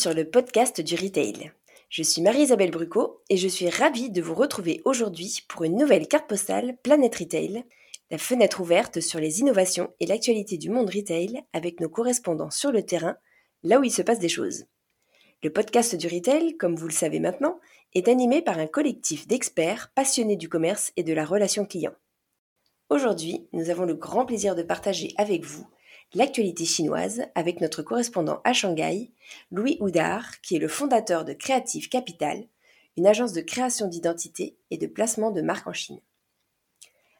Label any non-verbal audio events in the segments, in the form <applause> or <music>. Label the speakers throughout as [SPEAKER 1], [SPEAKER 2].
[SPEAKER 1] Sur le podcast du retail. Je suis Marie-Isabelle Brucot et je suis ravie de vous retrouver aujourd'hui pour une nouvelle carte postale Planète Retail, la fenêtre ouverte sur les innovations et l'actualité du monde retail avec nos correspondants sur le terrain, là où il se passe des choses. Le podcast du retail, comme vous le savez maintenant, est animé par un collectif d'experts passionnés du commerce et de la relation client. Aujourd'hui, nous avons le grand plaisir de partager avec vous l'actualité chinoise avec notre correspondant à Shanghai, Louis Houdard, qui est le fondateur de Creative Capital, une agence de création d'identité et de placement de marques en Chine.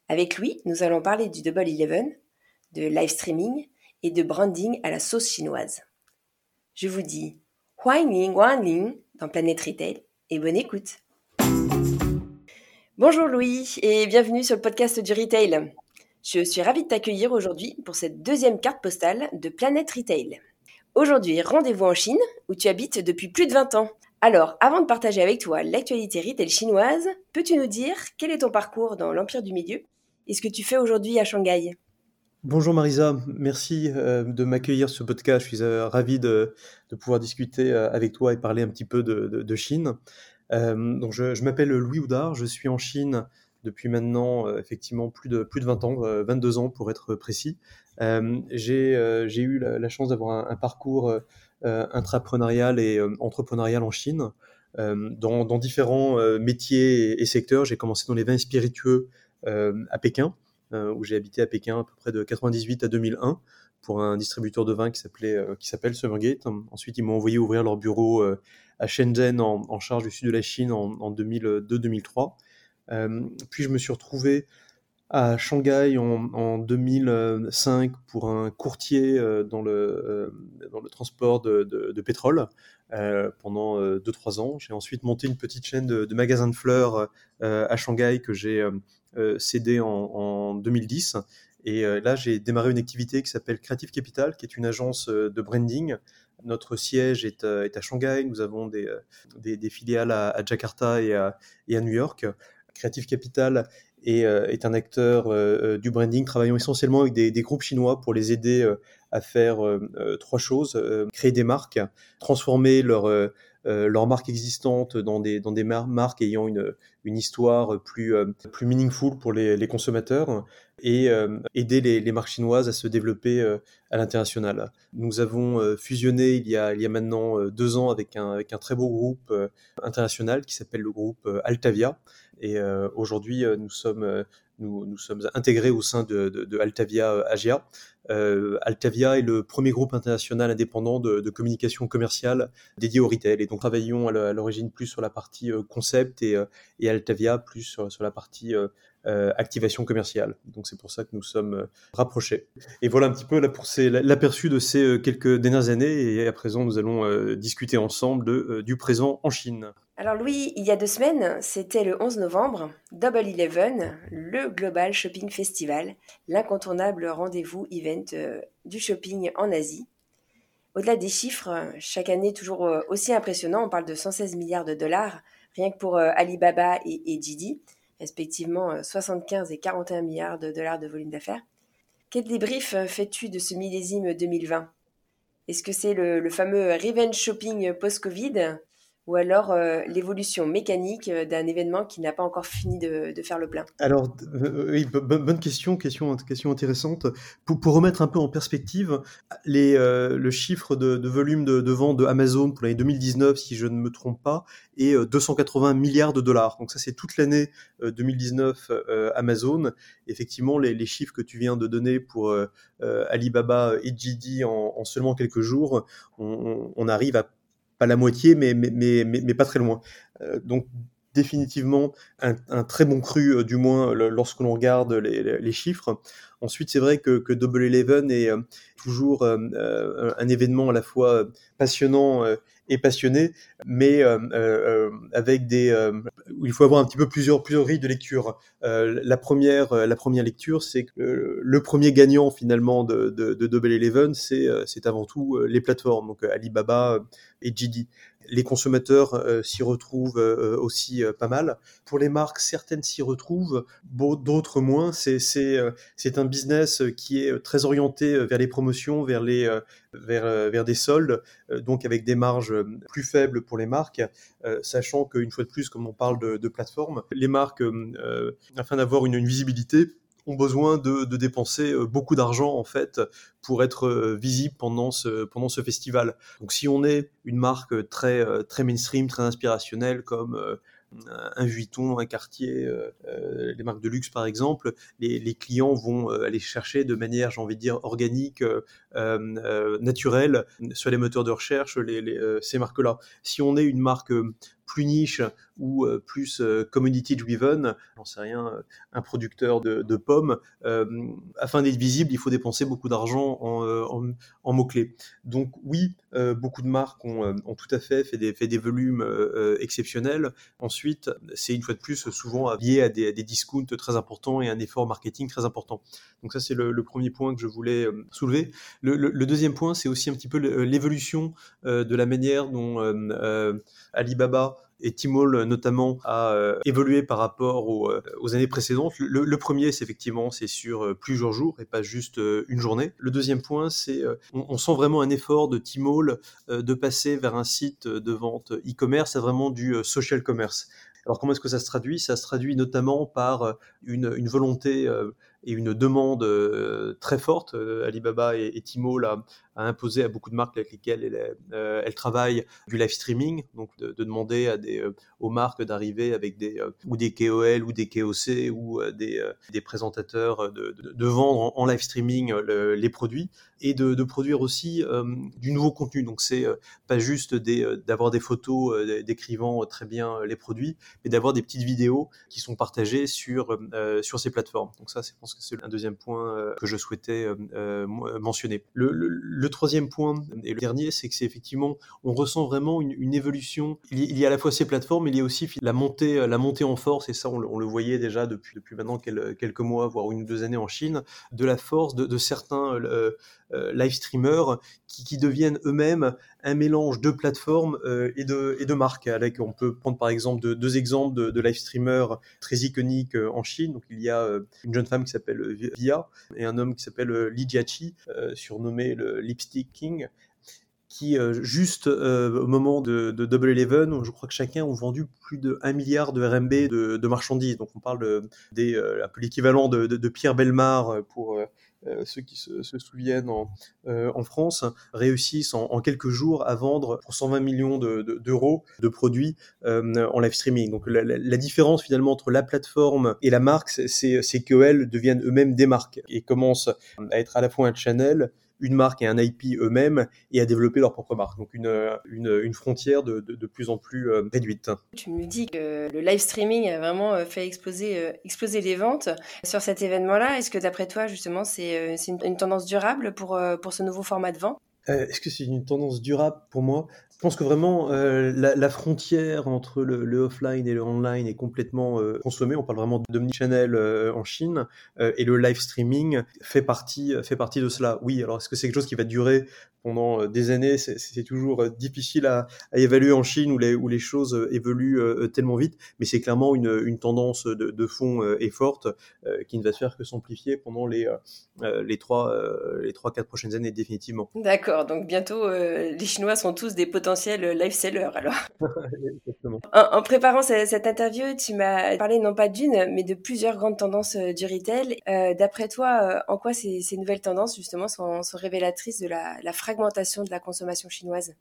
[SPEAKER 1] Avec lui, nous allons parler du Double Eleven, de live streaming et de branding à la sauce chinoise. Je vous dis Huang Wanling dans Planète Retail et bonne écoute. Bonjour Louis et bienvenue sur le podcast du Retail. Je suis ravie de t'accueillir aujourd'hui pour cette deuxième carte postale de Planète Retail. Aujourd'hui, rendez-vous en Chine, où tu habites depuis plus de 20 ans. Alors, avant de partager avec toi l'actualité retail chinoise, peux-tu nous dire quel est ton parcours dans l'Empire du Milieu et ce que tu fais aujourd'hui à Shanghai?
[SPEAKER 2] Bonjour Marisa, merci euh, de m'accueillir sur ce podcast. Je suis euh, ravi de, pouvoir discuter euh, avec toi et parler un petit peu de, Chine. je, je m'appelle Louis Houdard, je suis en Chine depuis maintenant euh, effectivement plus de, plus de 20 ans, 22 euh, ans pour être précis. Euh, j'ai eu la, chance d'avoir un, parcours intrapreneurial et entrepreneurial en Chine. Dans, différents métiers et, secteurs. J'ai commencé dans les vins spiritueux à Pékin, où j'ai habité à Pékin à peu près de 98 à 2001 pour un distributeur de vin qui s'appelait s'appelle Summergate. Ensuite, ils m'ont envoyé ouvrir leur bureau à Shenzhen en, en, charge du sud de la Chine en 2002-2003. Euh, puis je me suis retrouvé à Shanghai en, 2005 pour un courtier euh, dans, le, euh, dans le transport de, pétrole pendant 2-3 ans. J'ai ensuite monté une petite chaîne de, magasins de fleurs à Shanghai que j'ai cédé en, 2010. Et là, j'ai démarré une activité qui s'appelle Creative Capital, qui est une agence de branding. Notre siège est, à Shanghai. Nous avons des, filiales à, Jakarta et à New York. Creative Capital est, euh, un acteur euh, euh, du branding, travaillant essentiellement avec des, groupes chinois pour les aider à faire trois choses créer des marques, transformer leur leur marque existante dans des, marques ayant une, histoire plus, meaningful pour les, consommateurs et aider les, marques chinoises à se développer à l'international. Nous avons fusionné il y, a, maintenant deux ans avec un très beau groupe international qui s'appelle le groupe Altavia, et euh, aujourd'hui, euh, nous sommes euh, nous, sommes intégrés au sein de, de, Altavia Agia. Euh, Altavia est le premier groupe international indépendant de, communication commerciale dédié au retail. Et donc, travaillons à l'origine plus sur la partie concept et, Altavia plus sur, la partie activation commerciale. Donc c'est pour ça que nous sommes rapprochés. Et voilà un petit peu l'aperçu de ces quelques dernières années. Et à présent, nous allons discuter ensemble du présent en Chine.
[SPEAKER 1] Alors Louis, il y a deux semaines, c'était le 11 novembre, Double Eleven, le Global Shopping Festival, l'incontournable rendez-vous event du shopping en Asie. Au-delà des chiffres, chaque année toujours aussi impressionnant, on parle de 116 milliards de dollars, rien que pour Alibaba et, respectivement 75 euh, et 41 milliards de dollars de volume d'affaires. Quel débrief euh, fais-tu de ce millésime 2020 Est-ce que c'est le, fameux revenge shopping post-Covid? Ou alors euh, l'évolution mécanique euh, d'un événement qui n'a pas encore fini de, faire le plein
[SPEAKER 2] Alors, euh, oui, bonne question, question, intéressante. Pour, remettre un peu en perspective, les, le chiffre de, volume de, de, vente de Amazon pour l'année 2019, si je ne me trompe pas, est 280 milliards de dollars. Donc ça, c'est toute l'année 2019 Amazon. Effectivement, les, chiffres que tu viens de donner pour Alibaba et JD en, en, seulement quelques jours, on arrive à pas la moitié, mais, mais, mais, mais, pas très loin. Euh, donc définitivement un, très bon cru, euh, du moins lorsque l'on regarde les, les, chiffres. Ensuite, c'est vrai que, que, Double Eleven est euh, toujours un événement à la fois passionnant passionné, mais avec des où il faut avoir un petit peu plusieurs plusieurs de lecture. la première la première lecture, c'est que le premier gagnant finalement de, de, de Double Eleven, c'est c'est avant tout les plateformes, donc Alibaba et JD. Les consommateurs s'y retrouvent aussi pas mal. Pour les marques, certaines s'y retrouvent, d'autres moins. C'est un business qui est très orienté vers les promotions, vers les vers, vers des soldes, donc avec des marges plus faibles pour les marques, sachant qu'une fois de plus, comme on parle de, de plateforme, les marques, afin d'avoir une visibilité, ont besoin de, dépenser euh, beaucoup d'argent en fait pour être euh, visible pendant ce pendant ce festival. Donc si on est une marque très euh, très mainstream, très inspirationnelle comme un Vuitton, un Cartier, les marques de luxe par exemple, les, clients vont aller chercher de manière, j'ai envie de dire, organique, naturelle, sur les moteurs de recherche, ces marques-là. Si on est une marque plus niche ou euh, plus euh, community driven, j'en sais rien, euh, un producteur de, pommes, afin d'être visible, il faut dépenser beaucoup d'argent en, mots-clés. Donc oui, beaucoup de marques ont, tout à fait fait des, fait des volumes exceptionnels. Ensuite, c'est une fois de plus souvent lié à des, discounts très importants et un effort marketing très important. Donc ça, c'est le, premier point que je voulais soulever. Le, deuxième point, c'est aussi un petit peu l'évolution de la manière dont Alibaba et Tmall notamment a euh, évolué par rapport aux, euh, années précédentes. Le, premier, c'est effectivement, c'est sur euh, plusieurs jours et pas juste une journée. Le deuxième point, c'est on, sent vraiment un effort de Tmall de passer vers un site de vente e-commerce à vraiment du social commerce. Alors comment est-ce que ça se traduit? Ça se traduit notamment par une volonté et une demande très forte. Alibaba et, et Tmall a, imposé à beaucoup de marques avec lesquelles elle, euh, travaille du live streaming, donc de, demander euh, aux marques d'arriver avec des euh, ou des KOL ou des KOC ou des, présentateurs de, vendre en, live streaming les produits et de, produire aussi du nouveau contenu. Donc c'est pas juste d'avoir des, photos décrivant très bien les produits, mais d'avoir des petites vidéos qui sont partagées sur sur ces plateformes. Donc ça, je c'est un deuxième point que je souhaitais mentionner. Le, troisième point et le dernier, c'est que c'est effectivement, on ressent vraiment une, évolution. Il y, a à la fois ces plateformes, mais il y a aussi la montée, la montée en force, et ça, on le, voyait déjà depuis, maintenant quelques mois, voire une ou deux années en Chine, de la force de, certains euh, euh, live streamers qui, deviennent eux-mêmes un mélange de plateformes euh, et, de, et de marques. On peut prendre par exemple deux, exemples de, de, live streamers très iconiques en Chine. Donc il y a une jeune femme qui s'appelle Via et un homme qui s'appelle Li Jiaqi, surnommé le Lipstick King, qui, euh, juste euh, au moment de, Double Eleven, je crois que chacun ont vendu plus de 1 milliard de RMB de, marchandises. Donc on parle de, des, euh, l'équivalent de, Pierre Belmar pour ceux qui se, souviennent en, en, France, réussissent en, quelques jours à vendre pour 120 millions d'euros de, produits en live streaming. Donc la, la, différence finalement entre la plateforme et la marque, c'est qu'elles deviennent eux-mêmes des marques et commencent à être à la fois un channel une marque et un IP eux-mêmes et à développer leur propre marque. Donc une, une, frontière de, de, plus en plus euh, réduite.
[SPEAKER 1] Tu me dis que le live streaming a vraiment euh, fait exploser, euh, exploser les ventes sur cet événement-là. Est-ce que d'après toi, justement, c'est une, une, tendance durable pour, pour ce nouveau format de vente?
[SPEAKER 2] Est-ce que c'est une tendance durable pour moi? Je pense que vraiment euh, la, frontière entre le, offline et le online est complètement euh, consommée. On parle vraiment d'omnichannel euh, en Chine et le live streaming fait partie fait partie de cela. Oui, alors est-ce que c'est quelque chose qui va durer pendant des années C'est toujours difficile à, évaluer en Chine où les où les choses évoluent tellement vite, mais c'est clairement une, une tendance de, de fond et forte qui ne va se faire que s'amplifier pendant les les trois les trois quatre prochaines années définitivement.
[SPEAKER 1] D'accord. Donc bientôt les Chinois sont tous des potentiels seller alors. <laughs> en, préparant cette, interview, tu m'as parlé non pas d'une, mais de plusieurs grandes tendances euh, du retail. Euh, d'après toi, euh, en quoi ces, nouvelles tendances justement sont, révélatrices de la, de la consommation chinoise?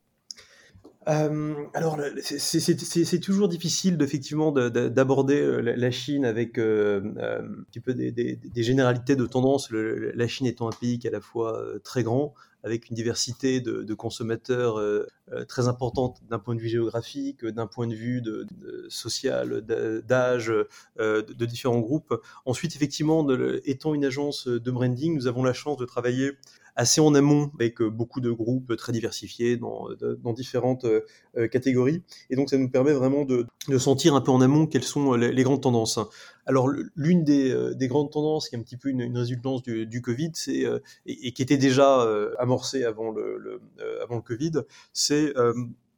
[SPEAKER 2] Alors, c'est toujours difficile effectivement d'aborder la Chine avec un petit peu des, généralités de tendances. la Chine étant un pays qui est à la fois très grand, avec une diversité de, consommateurs euh, euh, très importante d'un point de vue géographique, d'un point de vue social, d'âge, euh, de, différents groupes. Ensuite, effectivement, étant une agence de branding, nous avons la chance de travailler assez en amont avec beaucoup de groupes très diversifiés dans, dans différentes catégories. Et donc, ça nous permet vraiment de, sentir un peu en amont quelles sont les grandes tendances. Alors l'une euh, des, grandes tendances qui est un petit peu une, résultance du, Covid, c'est euh, et, qui était déjà euh, amorcée avant le, avant le Covid, c'est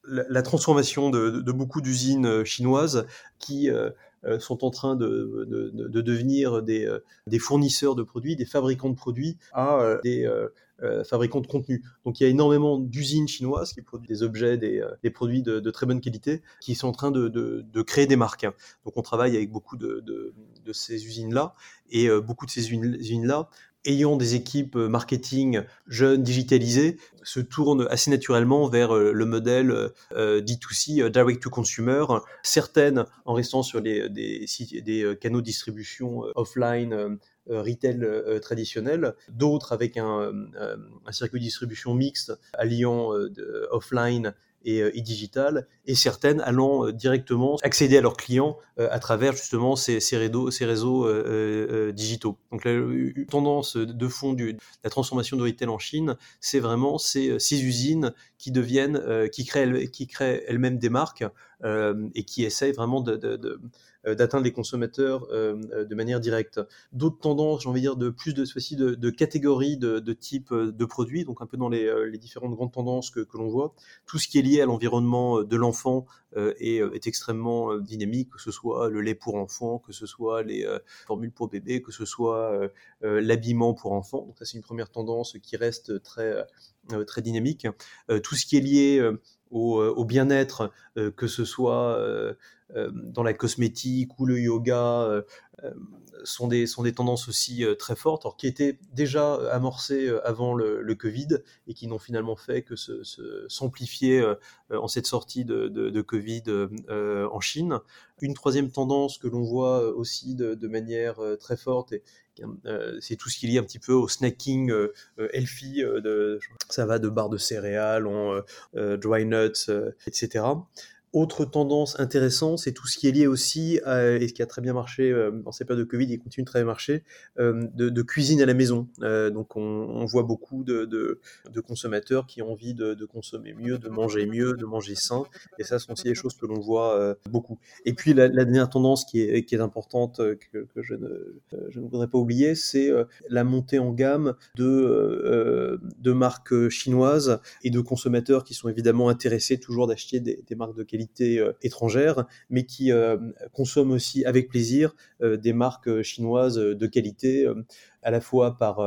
[SPEAKER 2] la, transformation de, beaucoup d'usines chinoises qui sont en train de, devenir des, des, fournisseurs de produits, des fabricants de produits à des euh, fabricants de contenu. Donc il y a énormément d'usines chinoises qui produisent des objets, des, euh, produits de, très bonne qualité, qui sont en train de, créer des marques. Donc on travaille avec beaucoup de, ces usines-là, et euh, beaucoup de ces usines-là ayant des équipes marketing jeunes, digitalisées, se tournent assez naturellement vers le modèle D2C, direct to consumer, certaines en restant sur des, canaux de distribution offline euh, retail euh, traditionnel, d'autres avec euh, un, circuit de distribution mixte alliant offline et, digital, et certaines allant directement accéder à leurs clients à travers justement ces, ces réseaux, ces réseaux digitaux. Donc la tendance de fond de la transformation de retail en Chine, c'est vraiment ces, ces, usines qui deviennent, qui créent, qui créent elles-mêmes des marques et qui essayent vraiment de, euh, d'atteindre les consommateurs euh, euh, de manière directe. D'autres tendances, j'ai envie de dire, de plus de, de, de catégories de, types de produits, donc un peu dans les, différentes grandes tendances que, que l'on voit. Tout ce qui est lié à l'environnement de l'enfant est, est, extrêmement dynamique, que ce soit le lait pour enfants, que ce soit les formules pour bébés, que ce soit l'habillement pour enfants. Donc ça, c'est une première tendance qui reste très, très dynamique. tout ce qui est lié au, au bien-être, que ce soit euh, dans la cosmétique ou le yoga euh, euh, sont des, sont des tendances aussi très fortes, qui étaient déjà amorcées avant le, Covid et qui n'ont finalement fait que s'amplifier se, en cette sortie de, Covid en Chine. Une troisième tendance que l'on voit aussi de, de manière très forte, c'est tout ce qui est lié un petit peu au snacking healthy, de, ça va de barres de céréales, en dry nuts, etc. Autre tendance intéressante, c'est tout ce qui est lié aussi, à, et ce qui a très bien marché euh, dans ces périodes de Covid et continue de très bien marcher, euh, de, cuisine à la maison. Euh, donc on, voit beaucoup de, consommateurs qui ont envie de, consommer mieux, de manger mieux, de manger sain. Et ça, ce sont aussi des choses que l'on voit beaucoup. Et puis la, dernière tendance qui est, importante, que, je, ne, voudrais pas oublier, c'est la montée en gamme de, marques chinoises et de consommateurs qui sont évidemment intéressés toujours d'acheter des marques de qualité euh, étrangères, mais qui euh, consomment aussi avec plaisir euh, des marques chinoises de qualité, à la fois par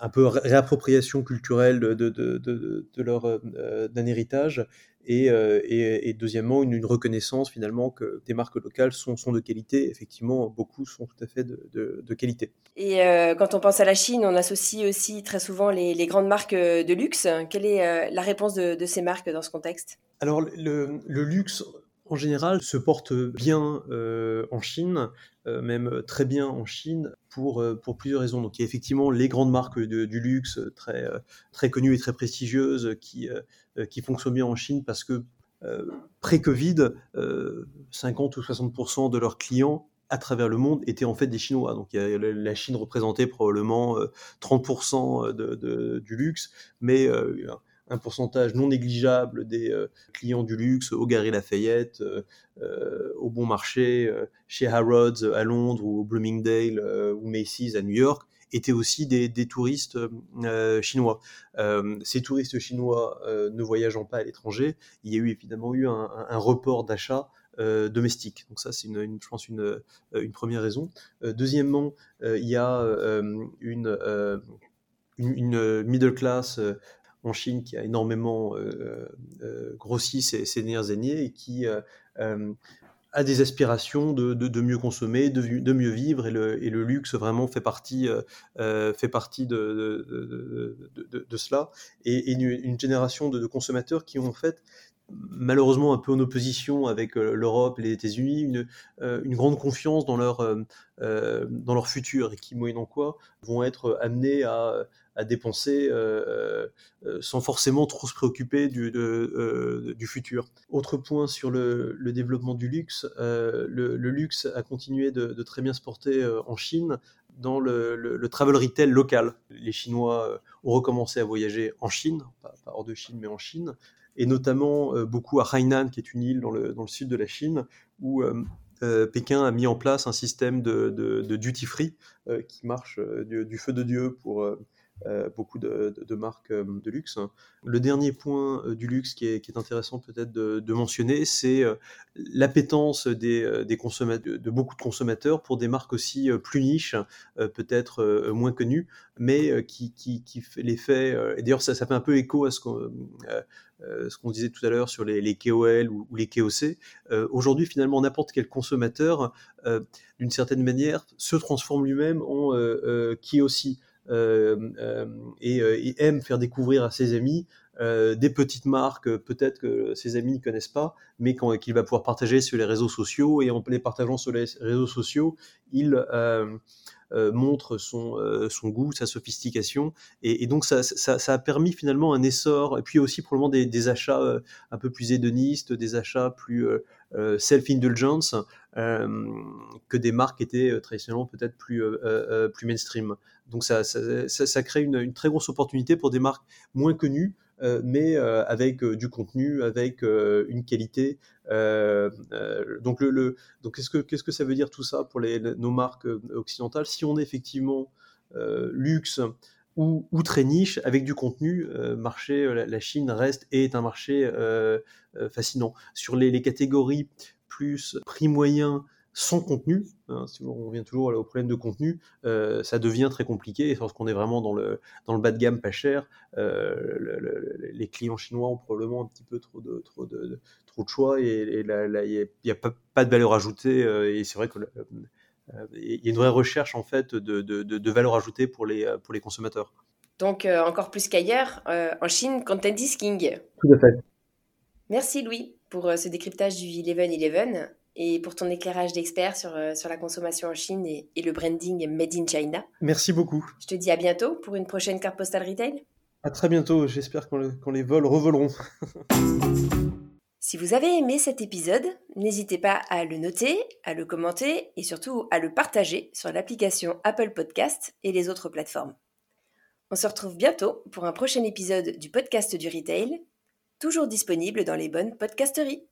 [SPEAKER 2] un peu réappropriation culturelle de, leur d'un héritage et, et, deuxièmement une, reconnaissance finalement que des marques locales sont, sont de qualité. Effectivement, beaucoup sont tout à fait de, de qualité.
[SPEAKER 1] Et quand on pense à la Chine, on associe aussi très souvent les, les grandes marques de luxe. Quelle est la réponse de, ces marques dans ce contexte?
[SPEAKER 2] Alors le, luxe en général se porte bien euh, en Chine, euh, même très bien en Chine pour, euh, pour plusieurs raisons. Donc il y a effectivement les grandes marques du luxe très, très connues et très prestigieuses qui, qui fonctionnent bien en Chine parce que pré-Covid, 50 ou 60% de leurs clients à travers le monde étaient en fait des Chinois. Donc la Chine représentait probablement 30% de, du luxe, mais un pourcentage non négligeable des euh, clients du luxe au Gary Lafayette, euh, euh, au Bon Marché, chez Harrods à Londres ou au Bloomingdale ou Macy's à New York étaient aussi des, touristes chinois. ces touristes chinois ne voyageant pas à l'étranger, il y a eu évidemment eu un, report d'achat domestique. Donc ça, c'est une, je pense une, première raison. deuxièmement, il y a une, middle class en Chine qui a énormément euh, euh, grossi ces, dernières années et qui euh, a des aspirations de, mieux consommer, de, mieux vivre, et le, luxe vraiment fait partie, de, cela. Et, une, génération de, consommateurs qui ont en fait malheureusement un peu en opposition avec l'Europe et les États-Unis, une, une, grande confiance dans leur, dans leur futur et qui, moyennant quoi, vont être amenés à à dépenser euh, euh, sans forcément trop se préoccuper du, euh, futur. Autre point sur le, développement du luxe, le, luxe a continué de, très bien se porter en Chine dans le, travel retail local. Les Chinois ont recommencé à voyager en Chine, pas, hors de Chine mais en Chine, et notamment beaucoup à Hainan, qui est une île dans le, sud de la Chine, où Pékin a mis en place un système de, duty free qui marche du, feu de Dieu pour beaucoup de, marques de luxe. Le dernier point du luxe qui est, intéressant peut-être de, mentionner, c'est l'appétence des, consommateurs, de beaucoup de consommateurs pour des marques aussi plus niches, peut-être moins connues, mais qui, qui, les fait. et d'ailleurs, ça, fait un peu écho à ce qu'on euh, disait tout à l'heure sur les, KOL ou, les KOC. Euh, aujourd'hui, finalement, n'importe quel consommateur, euh, d'une certaine manière, se transforme lui-même en qui aussi. Et, aime faire découvrir à ses amis des petites marques, peut-être que ses amis ne connaissent pas, mais qu'il va pouvoir partager sur les réseaux sociaux. Et en les partageant sur les réseaux sociaux, il euh, montre son, euh, son goût, sa sophistication. Et, donc ça, ça, a permis finalement un essor, et puis aussi probablement des, des achats euh, un peu plus hédonistes, des achats plus self-indulgence, que des marques étaient traditionnellement peut-être plus, plus mainstream. Donc ça, ça, ça crée une, très grosse opportunité pour des marques moins connues, mais avec du contenu, avec une qualité euh, euh, donc, le, donc qu'est-ce que qu'est-ce que ça veut dire tout ça pour nos marques euh, occidentales? Si on est effectivement luxe ou, ou, très niche avec du contenu, marché, la, Chine reste et est un marché fascinant. Sur les, les, catégories plus prix moyen sans contenu, hein, si on revient toujours au problème de contenu, euh, ça devient très compliqué. Et lorsqu'on est vraiment dans le, dans le bas de gamme pas cher, euh, les clients chinois ont probablement un petit peu trop de, trop de, trop de choix et il n'y a, pas, pas, de valeur ajoutée. Euh, et c'est vrai qu'il y a une vraie recherche en fait de, de, de, valeur ajoutée pour les, pour les consommateurs.
[SPEAKER 1] Donc encore plus qu'ailleurs, en Chine, content is king.
[SPEAKER 2] Tout à fait.
[SPEAKER 1] Merci Louis pour ce décryptage du 11-11 et pour ton éclairage d'expert sur, euh, sur la consommation en Chine et, le branding Made in China.
[SPEAKER 2] Merci beaucoup.
[SPEAKER 1] Je te dis à bientôt pour une prochaine carte postale retail.
[SPEAKER 2] À très bientôt, j'espère qu'on les vols revoleront.
[SPEAKER 1] si vous avez aimé cet épisode, n'hésitez pas à le noter, à le commenter et surtout à le partager sur l'application Apple Podcast et les autres plateformes. On se retrouve bientôt pour un prochain épisode du podcast du retail, toujours disponible dans les bonnes podcasteries.